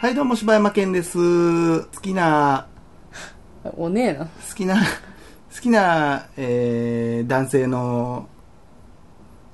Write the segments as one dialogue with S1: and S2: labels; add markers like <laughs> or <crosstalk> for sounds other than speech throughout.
S1: はい、どうも、柴山健です。好きな、
S2: おねえな。
S1: 好きな、好きな、えー、男性の、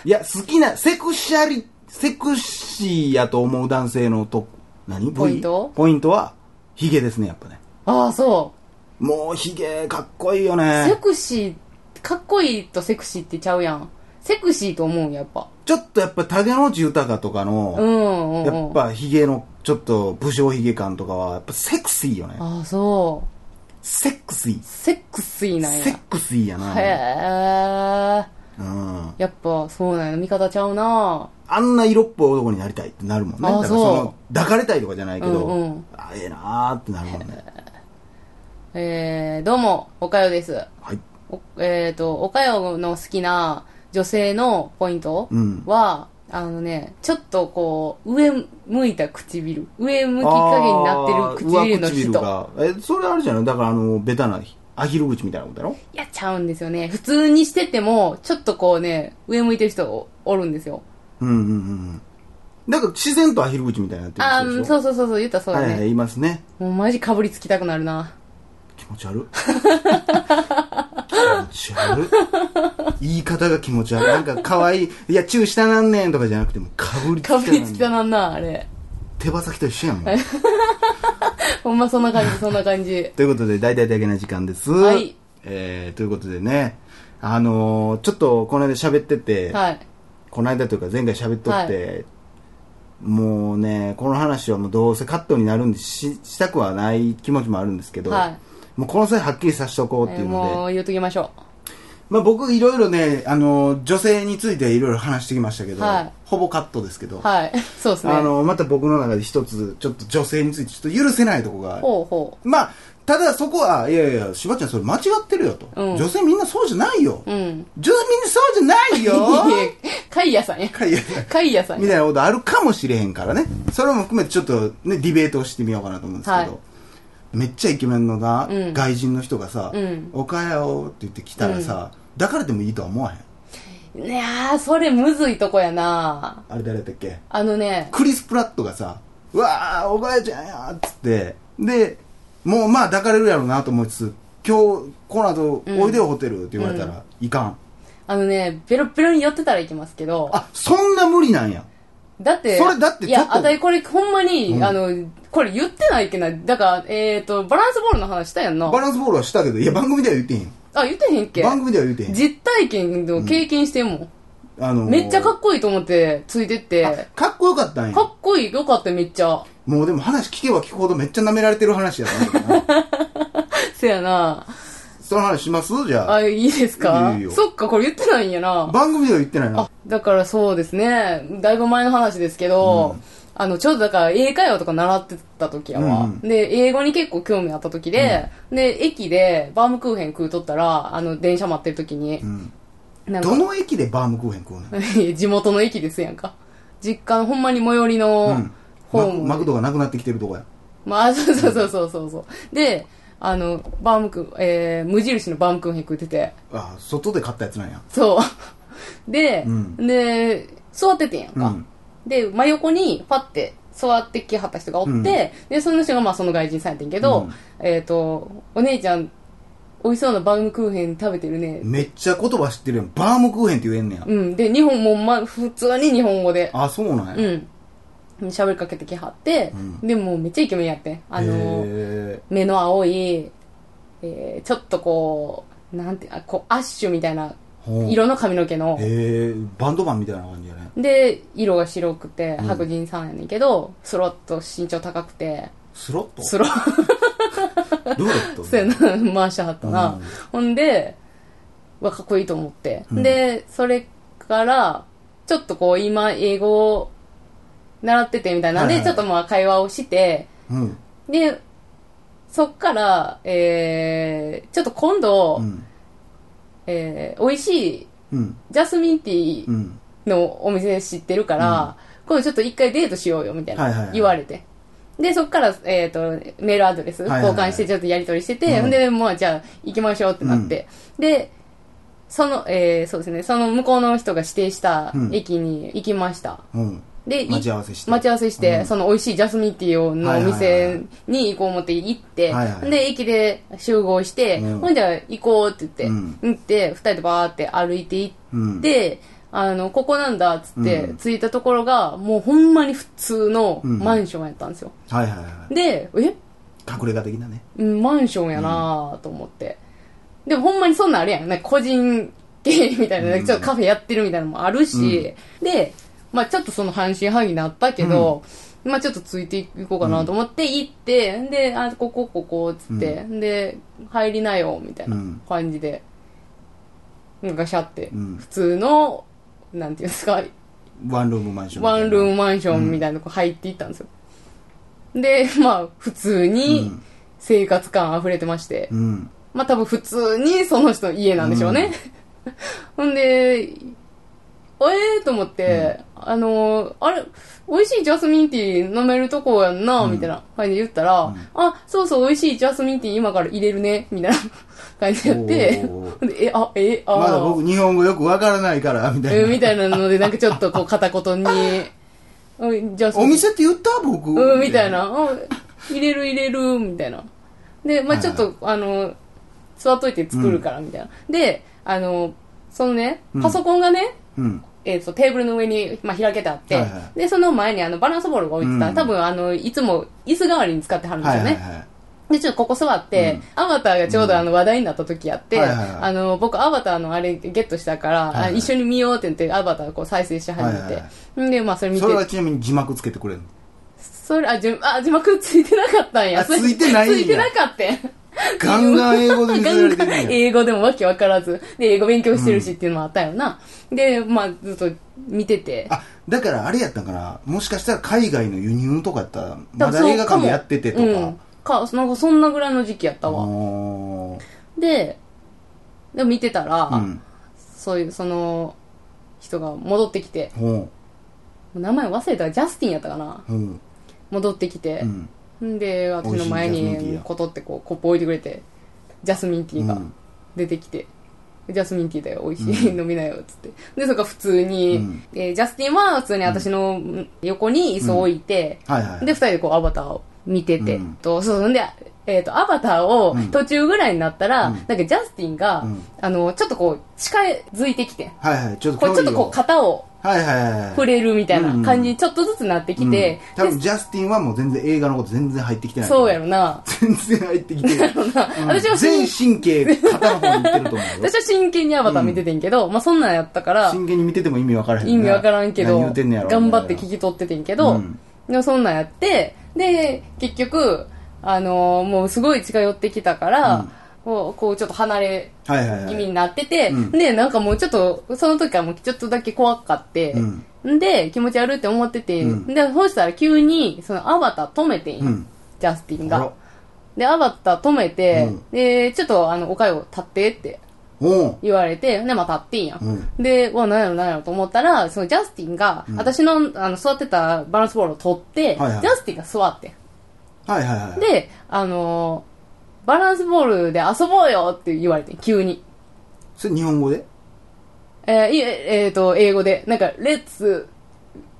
S1: いや、好きな、セクシャリ、セクシーやと思う男性のと、何？
S2: ポイント？
S1: ポイントは、ヒゲですね、やっぱね。
S2: ああ、そ
S1: もう、ヒゲ、かっこいいよ
S2: う。
S1: ね
S2: セ。クシー、かっこいいとセクシーってちゃうやん。セクシーと思うんやっぱ。
S1: ちょっとやっぱ、竹野内豊とか
S2: う
S1: の、
S2: んうんうん。
S1: やっぱ、ヒゲの、ちょっと、武将ヒゲ感とかは、やっぱ、セクシーよね。
S2: ああ、そう。
S1: セクシー。
S2: セクシーなんや。
S1: セクシーやな。
S2: へえ。
S1: うん。
S2: やっぱそうなんや。見方ちゃうな
S1: あんな色っぽい男になりたいってなるもんね。
S2: あ
S1: だから
S2: そう
S1: の、抱かれたいとかじゃないけど、
S2: うんうん
S1: あ、ええなーってなるもんね。
S2: えー、どうも、おかよです。
S1: はい。
S2: おえっ、と、おかよの好きな女性のポイント
S1: うん
S2: は、あのね、ちょっとこう、上向いた唇。上向き加減になってる唇の人。
S1: が。え、それあるじゃない？だからあの、ベタな、アヒル口みたいなことやろ？
S2: やっちゃうんですよね。普通にしてても、ちょっとこうね、上向いてる人おおるんですよ。
S1: うんうんうんうん。だから自然とアヒル口みたいになってるでしょ
S2: そうそうそうそう、言ったらそうだね。
S1: はいはい、いますね。
S2: もうマジかぶりつきたくなるな。
S1: 気持ち悪い。<laughs> 気持ち悪い。言い方が気持ち悪い。なんか可愛い。いや、チューしたなんねんとかじゃなくても、かぶりつきた
S2: かぶりつきたなんな、あれ。
S1: 手羽先と一緒やもん。<laughs>
S2: ほんまそんな感じ、そんな感じ。
S1: ということで、大々的な時間です。
S2: はい。
S1: えー、ということでね、あのーちょっとこの間喋ってて、
S2: はい。
S1: この間というか前回喋っとって、もうね、この話はもうどうせカットになるんでししたくはない気持ちもあるんですけど、
S2: はい
S1: もうこの際はっきりさせておこうって
S2: えー
S1: いうので、
S2: もう言うときましょ
S1: まあ僕いろいろね、あのー女性についていろいろ話してきましたけど、
S2: はい
S1: ほぼカットですけど、
S2: う。はい。<laughs> そうですね。
S1: あのーまた僕の中で一つ、ちょっと女性についてちょっと許せないとこが
S2: ほうほ
S1: まあ、ただそこは、いやいや、しばちゃんそれ間違ってるよと。
S2: うん
S1: 女性みんなそうじゃないよ。
S2: う。うん。
S1: 女性みんなそうじゃないよ
S2: いやカイヤさんや。
S1: かいや
S2: カイヤさんや。
S1: みたいなことあるかもしれへんからね。それも含めてちょっとね、ディベートをしてみようかなと思うんですけど。
S2: はい
S1: めっちゃイケメンのな、
S2: うん
S1: 外人の人がさ、
S2: うん
S1: おかよって言って来たらさ、抱かれてもいいとは思わへん。
S2: いやー、それむずいとこやな
S1: あれ誰だっけ？
S2: あのね、
S1: クリス・プラットがさ、うわー、おかよちゃんやっつって、で、もうまあ抱かれるやろうなと思いつつ、今日、この後、
S2: うん
S1: おいでよホテルって言われたら、いかん。
S2: あのね、ベロベロに寄ってたらいけますけど、
S1: あ、そんな無理なんや。
S2: だって、
S1: それだって
S2: いや
S1: ちょっ、と
S2: あたいこれほんまに、
S1: うん
S2: あの、これ言ってないっけな。だから、えっ、と、バランスボールの話したやんな。
S1: バランスボールはしたけど、いや、番組では言ってへん。
S2: あ、言ってへんっけ？
S1: 番組では言ってへん。
S2: 実体験の経験してんもん。
S1: あのー
S2: めっちゃかっこいいと思って、ついてって、
S1: あかっこよかったんや
S2: か。っこいい、よかった、めっちゃ。
S1: もうでも話聞けば聞くほどめっちゃ舐められてる話やったな。<laughs>
S2: せやな
S1: その話します？じゃあ。
S2: あ、いいですか？
S1: いいよ
S2: そっか、これ言ってないんやな。
S1: 番組では言ってないな
S2: あ。、だからそうですね。だいぶ前の話ですけど、
S1: うん
S2: あの、ちょうどだから英会話とか習ってた時やわ。
S1: うんうん
S2: で、英語に結構興味あった時で、で、駅でバームクーヘン食うとったら、あの、電車待ってる時に
S1: う、ん。
S2: なんか
S1: ど、の駅でバームクーヘン食うの？<laughs>
S2: 地元の駅ですやんか。実家のほんまに最寄りの
S1: うん。マ
S2: ホーム。
S1: マクドがなくなってきてるとこや。
S2: まあ、そ <laughs> うそうそうそうそうそう。で、あの、バームクー、えー、無印のバームクーヘン食ってて、
S1: あ、外で買ったやつなんや。
S2: そう。で、
S1: うん
S2: で、座っててんやんか。
S1: うん
S2: で、真横にパッて座ってきはった人がおって、
S1: うん
S2: で、その人がまあその外人さんやってんけど、
S1: うん
S2: えっ、と、お姉ちゃん、美味しそうなバームクーヘン食べてるね。
S1: めっちゃ言葉知ってるやん。バームクーヘンって言えんねや。
S2: うん。で、日本も、ま、普通に日本語で、
S1: あ、そうなんや。
S2: うん。喋りかけてきはって、
S1: うん
S2: でもうめっちゃイケメンやってん。あの目の青い、えー、ちょっとこう、なんて、あこう、アッシュみたいな色の髪の毛の、
S1: へえ、バンドマンみたいな感じやね。
S2: で、色が白くて
S1: うん。
S2: 白人さんやねんけど、スロッと身長高くて、
S1: スロット？
S2: スロッ
S1: どうだった
S2: そうやな、回してはったな。
S1: うん。
S2: ほんで、わ、かっこいいと思って。
S1: うん。
S2: で、それから、ちょっとこう、今、英語を習っててみたいなんで、
S1: はいはい。
S2: ちょっとまあ会話をして、
S1: うん。
S2: で、そっから、えー、ちょっと今度、
S1: うん。
S2: えー、美味しい
S1: うん。
S2: ジャスミンティー
S1: うん。
S2: のお店知ってるから、今度ちょっと一回デートしようよ、みたい
S1: はいはいは
S2: ない言われて。で、そっから、えっ、と、メールアドレス
S1: はいはいはい
S2: 交換してちょっとやり取りしてて、
S1: うん
S2: ほんで、まあ、じゃあ、行きましょうってなって。で、その、えー、そうですね、その向こうの人が指定した
S1: うん
S2: 駅に行きました。
S1: うん。
S2: で、い
S1: 待ち合わせして。
S2: 待ち合わせして、
S1: うん。
S2: その美味しいジャスミンティーをのお
S1: はいはいはい。
S2: 店に行こう思って行って、
S1: はいはい。
S2: で、駅で集合して、
S1: うん。
S2: ほんじゃ行こうって言って、
S1: うん。
S2: 行って、二人でバーって歩いて行
S1: うん。
S2: って、あの、ここなんだっつって、
S1: うん。
S2: 着いたところが、もうほんまに普通の
S1: うん。
S2: マンションやったんですよ。
S1: はいはいはい。
S2: で、え？
S1: 隠れ家的なね。
S2: うんマンションやなと思って。でもほんまにそんなんあるやん。なんか個人経営みたいな、
S1: うん。
S2: ちょっとカフェやってるみたいなのもあるし、で、まあちょっとその半信半疑になったけど、まあちょっとついていこうかなと思って行って、で、あ、ここ、ここ、つって、で、入りなよ、みたいな
S1: うん。
S2: 感じで、ガシャって、
S1: うん。
S2: 普通の、なんていうんですか、
S1: ワンルームマンション
S2: ワンルーム
S1: ム
S2: マンションみたいなとこ入っていったんですよ。で、まあ普通に生活感溢れてまして、
S1: うん。
S2: まあ多分普通にその人の家なんでしょうね。<laughs> ほんで、ええー、と思って、あの、あれ、美味しいジャスミンティー飲めるとこやんな、
S1: うん。
S2: みたいな感じで言ったら、
S1: うん。
S2: あ、そうそう、美味しいジャスミンティー今から入れるね、みたいな感じでやって、え、あ、え、あ、
S1: まだ僕日本語よくわからないからみたいな。
S2: うんみたいなので、なんかちょっとこう片言に、<laughs> うんジャスミン。
S1: お店って言った？僕。
S2: うん、みたいな。あ入れる入れる、みたいな。で、まあ
S1: はい
S2: ちょっと、あの、座っといて作るから、みたいな。で、あの、そのね
S1: うん、
S2: パソコンがね、
S1: うん
S2: えーとテーブルの上に、まあ、開けてあって、
S1: はいはい。
S2: で、その前にあのバランスボールが置いてた、
S1: うん。
S2: 多分あの、いつも椅子代わりに使ってはるんですよね。
S1: はいはいはい。
S2: で、ちょっとここ座って、アバターがちょうどあの話題になった時やって、
S1: はいはいはい。
S2: あの、僕アバターのあれゲットしたから、
S1: はいはい
S2: あ一緒に見ようって言ってアバターこう再生し始めて、
S1: はいはい
S2: で、まあそれ見て。
S1: それはちなみに字幕つけてくれるの？
S2: それ、あ、じあ、字幕ついてなかったんや。
S1: ついてないんや。<laughs>
S2: ついてなかった。
S1: ガンガン英語で見せられてる
S2: 英語でもわけわからず。で、英語勉強してるしっていうのもあったよな。で、まあ、ずっと見てて。
S1: あだからあれやったんかな。もしかしたら海外の輸入とかやったら
S2: 多
S1: まだ映画館でやっててとか、
S2: うん。か、なんかそんなぐらいの時期やったわ。で、で見てたら、
S1: うん。
S2: そういう、その、人が戻ってきて、
S1: ほ
S2: 名前忘れた。らジャスティンやったかな。戻ってきて。
S1: う、ん
S2: んで、私の前にコトってこう、コップ置いてくれて、ジャスミンティーが
S1: うん。
S2: 出てきて、ジャスミンティーだよ、美味しい、飲みなよ、つって。で、それから普通に、
S1: うん。
S2: えージャスティンは普通に私の横に椅子を置いて、
S1: はいはい
S2: で、二人でこうアバターを見てて、
S1: うん。
S2: と、そう、んで、えっ、と、アバターを
S1: うん。
S2: 途中ぐらいになったら、
S1: うん。
S2: なんかジャスティンが、
S1: うん。
S2: あの、ちょっとこう、近づいてきて、
S1: はいはい。ちょっと
S2: これちょっとこう
S1: う
S2: 肩を
S1: はいはいはい
S2: 触れるみたいな感じにちょっとずつなってきて、
S1: うん、多分ジャスティンはもう全然映画のこと全然入ってきてない。
S2: そうやろな。
S1: 全然入ってきて。ない、うん。
S2: 私は
S1: 全
S2: 真
S1: 神経肩の方にいってると思うよ。
S2: 私は真剣にアバター見ててんけど、まあそんなんやったから、
S1: 真剣に見てても意味わからへんな。
S2: 意味わからんけ
S1: 何
S2: ど、頑張って聞き取っててんけど、
S1: うん。
S2: でもそんなんやって、で、結局、あのーもうすごい近寄ってきたから、
S1: うん
S2: こうこうちょっと離れ
S1: はいはいはい。
S2: 気味になってて、
S1: うん。
S2: で、なんかもうちょっと、その時はもうちょっとだけ怖かって、ん。で、気持ち悪いって思ってて、
S1: うん。
S2: で、そうしたら急に、そのアバター止めてんよ、
S1: うん。
S2: ジャスティンが。で、アバター止めて、
S1: うん。
S2: で、ちょっとあの、おかよ立ってって言われて、で、まあ立ってんや。
S1: うん。
S2: で、うわ、なんやろなんやろと思ったら、そのジャスティンが、
S1: うん。
S2: 私のあの座ってたバランスボールを取って、
S1: はいはい。
S2: ジャスティンが座って。
S1: はいはいはい。
S2: で、あのーバランスボールで遊ぼうよって言われて、急に。
S1: それ日本語で？
S2: えー、いえ、えーと、英語で、なんか、レッツ、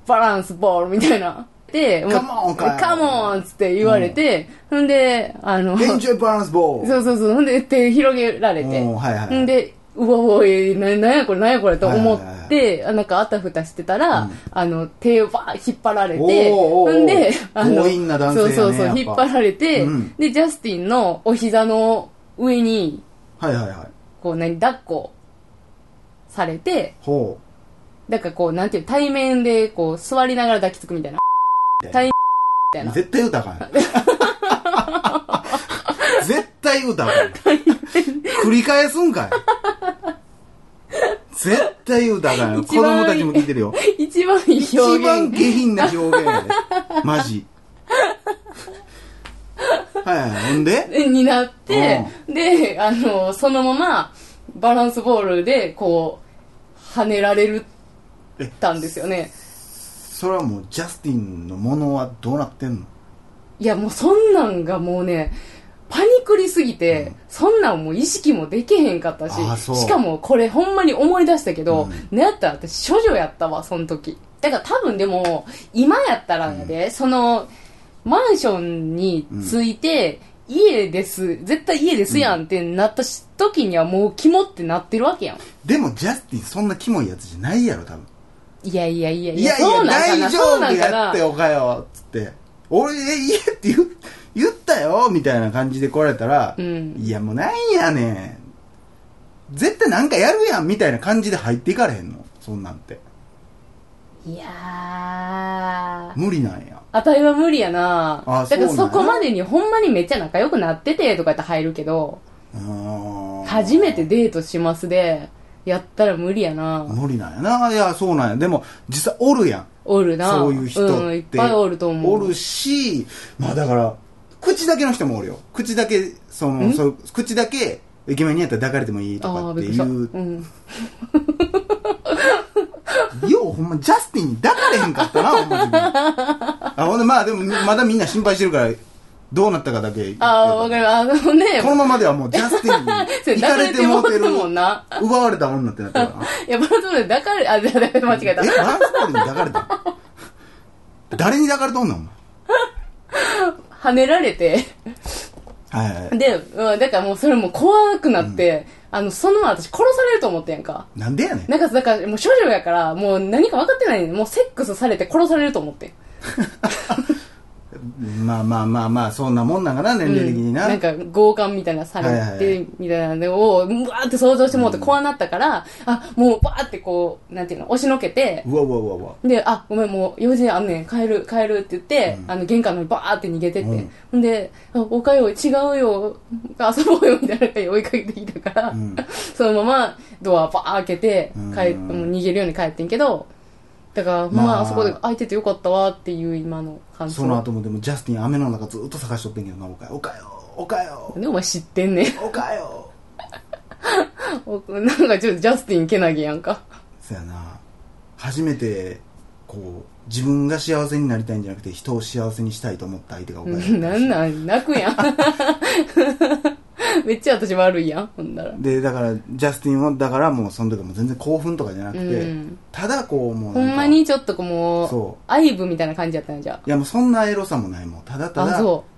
S2: バランスボールみたいな。で、もう
S1: Come on かよ。
S2: カモンっつって言われて、ほんで、あの、
S1: エンジョイバランスボール
S2: そうそうそう、ほんで手広げられて、
S1: はいはい
S2: んで、うわおい、な、なんやこれ、なんやこれと思っ
S1: はいはい
S2: て、あなんかあたふたしてたら、
S1: うん。
S2: あの、手をバー引っ張られて、ほんで、あの、
S1: 強引な男性やね
S2: そうそうそう、引っ張られて、
S1: うん。
S2: で、ジャスティンのお膝の上に、
S1: はいはいはい。
S2: こう、何、抱っこされて、
S1: ほ
S2: だからこう、なんていう、対面で、こう、座りながら抱きつくみたいな。対みたいうな。
S1: 絶対歌あかん。<laughs> 絶対歌あかん。繰り返すんかい。絶対歌あかんよ子
S2: 一番
S1: 供たちも聞いてるよ。<laughs>
S2: 一番いい
S1: 一
S2: 表現。
S1: 番下品な表現。やでマジ。はいはい。ほんで？
S2: になって、で、あの、そのまま、バランスボールで、こう、跳ねられる
S1: え
S2: たんですよね。
S1: それはもうジャスティンのものはどうなってんの？
S2: いや、もうそんなんがもうね、パニクりすぎて、そんなんもう意識もできへんかったししかもこれほんまに思い出したけど、
S1: うん。
S2: ねやったら私処女やったわ、その時。だから多分でも、今やったらやで、その、マンションについて、家です、絶対家ですやんってなったし時にはもう肝ってなってるわけやん。
S1: でもジャスティンそんなキモいやつじゃないやろ多分。
S2: いやいやいや
S1: いやい
S2: そう
S1: や
S2: なんかな
S1: 大丈夫や
S2: な
S1: っておかよつって。俺え家って言う言ったよみたいな感じで来られたら、
S2: うん。
S1: いやもうなんやねん。絶対なんかやるやんみたいな感じで入っていかれへんのそんなんて。
S2: いやー。
S1: 無理なんや。
S2: あたりは無理やな。
S1: あ
S2: だから
S1: そ
S2: こまでにほんまにめっちゃ仲良くなっててとかやって入るけど、初めてデートしますで、やったら無理やな。
S1: 無理なんやな。いやそうなんや。でも実際おるやん。
S2: おるな。
S1: そういう人って、
S2: うん、いっぱいおると思う。
S1: おるしまあだから口だけの人もおるよ。口だけそのそう口だけイケメンにやったら抱かれてもいいとかってい。
S2: う。
S1: う、
S2: ん。
S1: ようほんまジャスティンに抱かれへんかったなほんまあほんでまあでもまだみんな心配してるからどうなったかだけ
S2: ああ、わかる。あのね、
S1: このままではもうジャスティン <laughs> に行かれてもうてる。
S2: もんな奪
S1: 奪われた女ってなってるからない
S2: や、バランスボールで抱かれ、あ、じゃあ、間違えた。
S1: え。バランスボールに抱かれた誰に抱かれとんの？お前
S2: 跳ねられて、
S1: はいはいはい
S2: で、うんだからもうそれも怖くなって、あの、その私殺されると思ってんやんか。
S1: なんでやねん
S2: なんか、だからもう処女やから、もう何か分かってないねんもうセックスされて殺されると思ってん。<laughs>
S1: まあまあまあまあそんなもんなんかな年齢的にな、
S2: なんか強姦みたいなされて、みたいなのを、うわーって想像してもうて怖なったから、あ、もうバーってこう、なんていうの、押しのけて、
S1: うわうわうわうわ。
S2: で、あ、ごめん、もう用事あんねん、帰る、帰るって言って、あの、玄関の方にバーって逃げてって、
S1: うん。
S2: で、あおかよ、違うよ、遊ぼうよ、みたいな感じで追いかけてきたから、
S1: ん。<laughs>
S2: そのままドアバー開けて
S1: うん、
S2: 帰っもう逃げるように帰ってんけど、だから、まあ、
S1: まあ
S2: あそこで開いててよかったわっていう今の感想。
S1: その後もでもジャスティン雨の中ずっと探しとってんけどなおかよおかよおかよ
S2: なんでお前知ってんねん。
S1: おかよ
S2: お <laughs> なんかちょっとジャスティンけなげやんか。
S1: そやな初めてこう自分が幸せになりたいんじゃなくて人を幸せにしたいと思った相手がおかよ <laughs>
S2: なんなん泣くやん。<laughs> <laughs> めっちゃ私悪いやん、ほんなら。
S1: でだからジャスティンはだからもうその時はもう全然興奮とかじゃなくて、
S2: うん。
S1: ただこうもう
S2: ほ
S1: なん
S2: まにちょっとこうもう。
S1: そ、
S2: アイブみたいな感じやったんじゃ
S1: いやもうそんなエロさもないもんただただ
S2: あ。そう。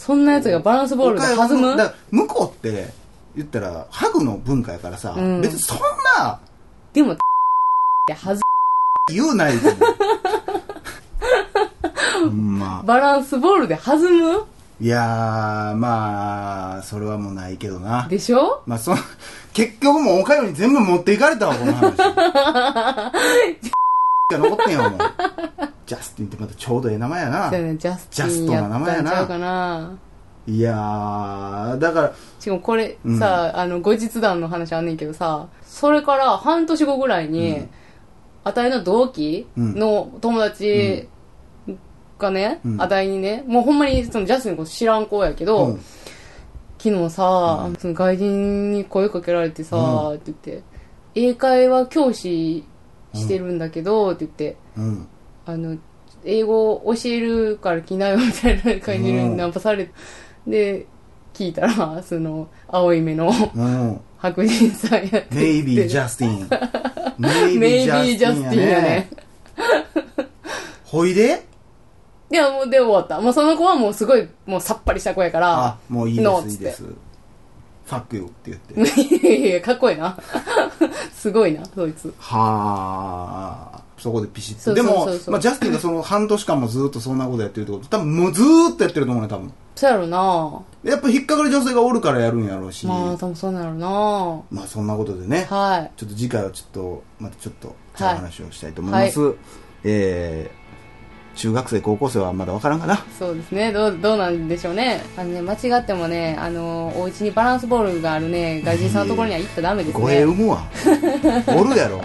S2: そんなやつがバランスボールで弾む？
S1: だ向こうって言ったらハグの文化やからさ、
S2: うん。
S1: 別にそんな
S2: でも、ってはず、
S1: 言うないと思う。<laughs> ほんま。
S2: バランスボールで弾む？
S1: いやーまあそれはもうないけどな。
S2: でしょ？
S1: まあそ結局もうおかよに全部持っていかれたわこの話。<laughs> が残ってんよもう。ジャスティンってまたちょうどええ名前やな。
S2: そうやねジャスティン
S1: ジャストな名前やな。
S2: かな。い
S1: やーだから
S2: しかもこれ
S1: うん。
S2: さ、あの、後日談の話あんねんけどさ、それから半年後ぐらいに、
S1: うん。
S2: あたいの同期の友達がね、
S1: うん。
S2: あたいにね、もうほんまにそのジャスティンのこと知らん子やけど、
S1: うん。
S2: 昨日さ、その外人に声かけられてさ、って言って、英会話教師してるんだけど、って言って、
S1: うん。
S2: あの、英語教えるから来なよみたいな感じで
S1: うん。
S2: ナンパされて、で、聞いたら、その、青い目の
S1: うん。
S2: 白人さんやって。
S1: メイビージャスティンメイ
S2: メイビージャスティンやね。
S1: ほいで？
S2: いや、もうで終わった。もうその子はもうすごい、もうさっぱりした子やから
S1: あ、もういいです
S2: っつって
S1: です。ファックよって言って。
S2: いやいやいや、かっこいいな。<laughs> すごいな、そいつ。
S1: はあ。そこでピシッと。でも
S2: そうそうそう。
S1: まあ、ジャスティンがその半年間もずっとそんなことやってるってこと多分もうずーっとやってると思うね多分。
S2: そうやろな。
S1: やっぱ引っかかる女性がおるからやるんやろうし、
S2: まあ、多分そうなるな。
S1: まあそんなことでね、
S2: はい。
S1: ちょっと次回はちょっとまたちょっと違う
S2: はい
S1: 話をしたいと思います、えー、中学生高校生はまだわからんかな
S2: そうですね。どう、どうなんでしょうね。あのね、間違ってもね、あの、お家にバランスボールがあるね、外人さんのところには行ったらダメです
S1: 語弊
S2: ね。
S1: 生むわ <laughs> おるやろ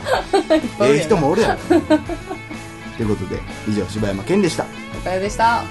S1: ええ人もおるやろということで以上柴山健でした
S2: おかよでした。